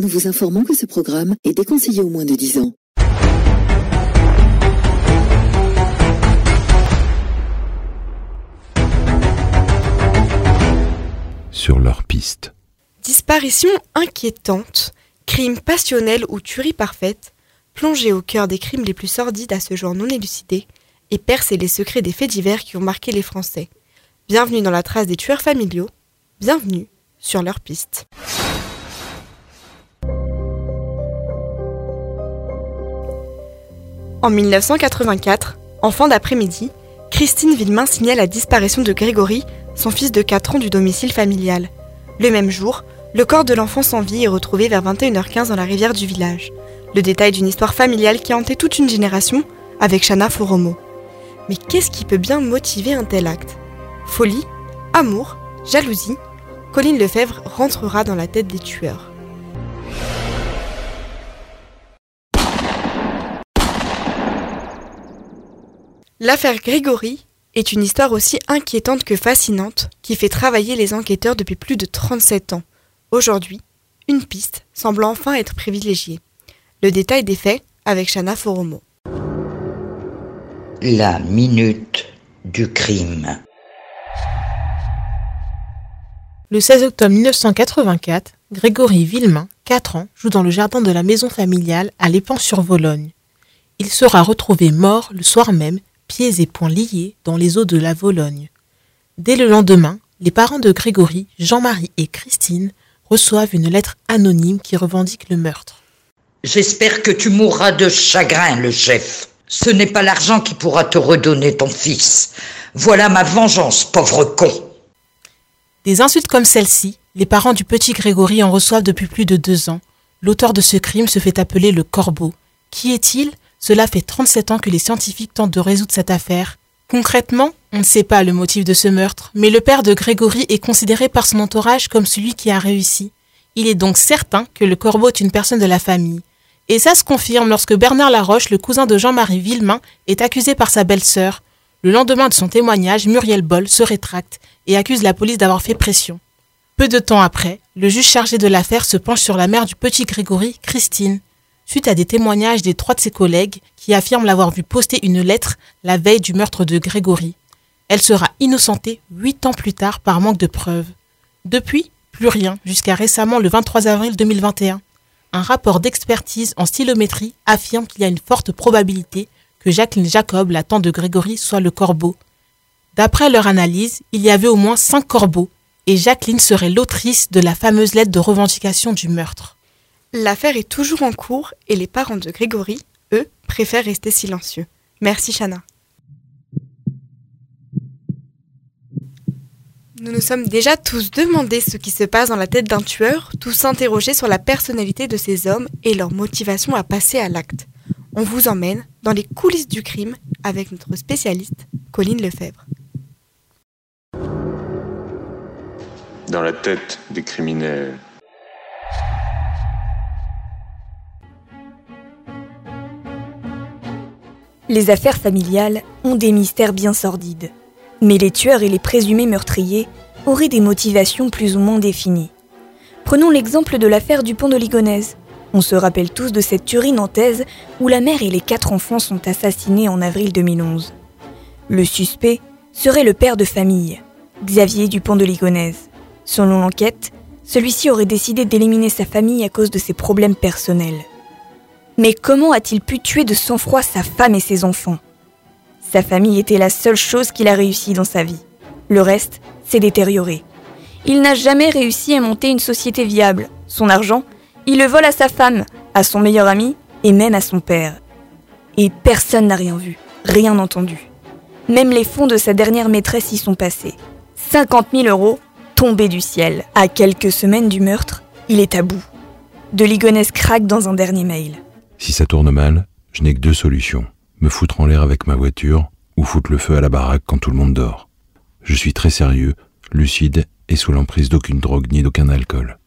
nous vous informons que ce programme est déconseillé aux moins de 10 ans. Sur leur piste. Disparition inquiétante, crime passionnel ou tuerie parfaite, plonger au cœur des crimes les plus sordides à ce jour non élucidé et percer les secrets des faits divers qui ont marqué les Français. Bienvenue dans la trace des tueurs familiaux, bienvenue sur leur piste. En 1984, en d'après-midi, Christine Villemain signale la disparition de Grégory, son fils de 4 ans du domicile familial. Le même jour, le corps de l'enfant sans vie est retrouvé vers 21h15 dans la rivière du village. Le détail d'une histoire familiale qui a hanté toute une génération avec Shana Foromo. Mais qu'est-ce qui peut bien motiver un tel acte? Folie Amour Jalousie? Colline Lefebvre rentrera dans la tête des tueurs. L'affaire Grégory est une histoire aussi inquiétante que fascinante qui fait travailler les enquêteurs depuis plus de 37 ans. Aujourd'hui, une piste semble enfin être privilégiée. Le détail des faits avec Shana Foromo. La minute du crime. Le 16 octobre 1984, Grégory Villemain, 4 ans, joue dans le jardin de la maison familiale à Lépan-sur-Vologne. Il sera retrouvé mort le soir même pieds et poings liés dans les eaux de la Vologne. Dès le lendemain, les parents de Grégory, Jean-Marie et Christine reçoivent une lettre anonyme qui revendique le meurtre. J'espère que tu mourras de chagrin, le chef. Ce n'est pas l'argent qui pourra te redonner ton fils. Voilà ma vengeance, pauvre con. Des insultes comme celle-ci, les parents du petit Grégory en reçoivent depuis plus de deux ans. L'auteur de ce crime se fait appeler le Corbeau. Qui est-il? Cela fait 37 ans que les scientifiques tentent de résoudre cette affaire. Concrètement, on ne sait pas le motif de ce meurtre, mais le père de Grégory est considéré par son entourage comme celui qui a réussi. Il est donc certain que le corbeau est une personne de la famille. Et ça se confirme lorsque Bernard Laroche, le cousin de Jean-Marie Villemain, est accusé par sa belle-sœur. Le lendemain de son témoignage, Muriel Boll se rétracte et accuse la police d'avoir fait pression. Peu de temps après, le juge chargé de l'affaire se penche sur la mère du petit Grégory, Christine suite à des témoignages des trois de ses collègues qui affirment l'avoir vu poster une lettre la veille du meurtre de Grégory. Elle sera innocentée huit ans plus tard par manque de preuves. Depuis, plus rien, jusqu'à récemment le 23 avril 2021. Un rapport d'expertise en stylométrie affirme qu'il y a une forte probabilité que Jacqueline Jacob, la tante de Grégory, soit le corbeau. D'après leur analyse, il y avait au moins cinq corbeaux, et Jacqueline serait l'autrice de la fameuse lettre de revendication du meurtre. L'affaire est toujours en cours et les parents de Grégory, eux, préfèrent rester silencieux. Merci Chana. Nous nous sommes déjà tous demandé ce qui se passe dans la tête d'un tueur, tous s'interroger sur la personnalité de ces hommes et leur motivation à passer à l'acte. On vous emmène dans les coulisses du crime avec notre spécialiste, Colline Lefebvre. Dans la tête des criminels, Les affaires familiales ont des mystères bien sordides. Mais les tueurs et les présumés meurtriers auraient des motivations plus ou moins définies. Prenons l'exemple de l'affaire du pont de Ligonnès. On se rappelle tous de cette tuerie nantaise où la mère et les quatre enfants sont assassinés en avril 2011. Le suspect serait le père de famille, Xavier Dupont de Ligonnès. Selon l'enquête, celui-ci aurait décidé d'éliminer sa famille à cause de ses problèmes personnels. Mais comment a-t-il pu tuer de sang-froid sa femme et ses enfants? Sa famille était la seule chose qu'il a réussi dans sa vie. Le reste s'est détérioré. Il n'a jamais réussi à monter une société viable. Son argent, il le vole à sa femme, à son meilleur ami et même à son père. Et personne n'a rien vu, rien entendu. Même les fonds de sa dernière maîtresse y sont passés. 50 000 euros tombés du ciel. À quelques semaines du meurtre, il est à bout. De Ligonnès craque dans un dernier mail. Si ça tourne mal, je n'ai que deux solutions. Me foutre en l'air avec ma voiture ou foutre le feu à la baraque quand tout le monde dort. Je suis très sérieux, lucide et sous l'emprise d'aucune drogue ni d'aucun alcool.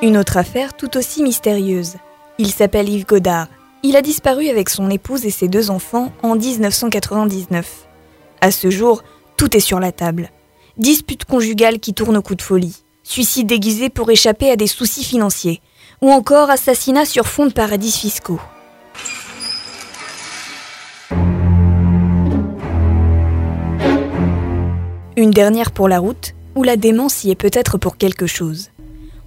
Une autre affaire tout aussi mystérieuse. Il s'appelle Yves Godard. Il a disparu avec son épouse et ses deux enfants en 1999. À ce jour, tout est sur la table. disputes conjugales qui tournent au coup de folie, suicide déguisé pour échapper à des soucis financiers, ou encore assassinat sur fond de paradis fiscaux. Une dernière pour la route, où la démence y est peut-être pour quelque chose.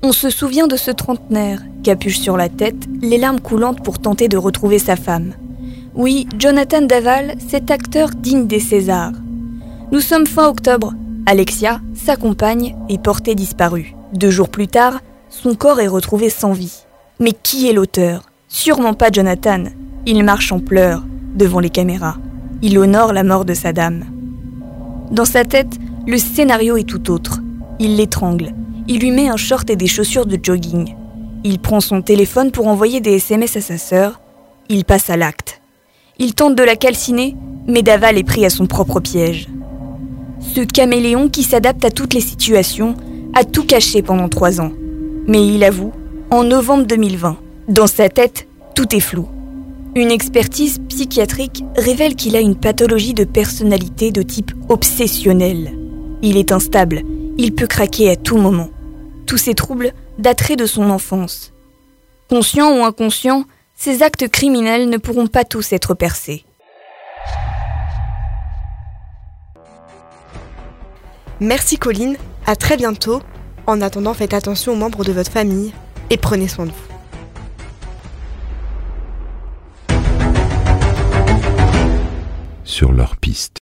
On se souvient de ce trentenaire, capuche sur la tête, les larmes coulantes pour tenter de retrouver sa femme. Oui, Jonathan Daval, cet acteur digne des Césars. Nous sommes fin octobre. Alexia, sa compagne, est portée disparue. Deux jours plus tard, son corps est retrouvé sans vie. Mais qui est l'auteur? Sûrement pas Jonathan. Il marche en pleurs devant les caméras. Il honore la mort de sa dame. Dans sa tête, le scénario est tout autre. Il l'étrangle. Il lui met un short et des chaussures de jogging. Il prend son téléphone pour envoyer des SMS à sa sœur. Il passe à l'acte. Il tente de la calciner, mais Daval est pris à son propre piège. Ce caméléon qui s'adapte à toutes les situations a tout caché pendant trois ans. Mais il avoue, en novembre 2020, dans sa tête, tout est flou. Une expertise psychiatrique révèle qu'il a une pathologie de personnalité de type obsessionnel. Il est instable, il peut craquer à tout moment. Tous ces troubles dateraient de son enfance. Conscient ou inconscient, ces actes criminels ne pourront pas tous être percés. Merci Colline, à très bientôt. En attendant, faites attention aux membres de votre famille et prenez soin de vous. Sur leur piste.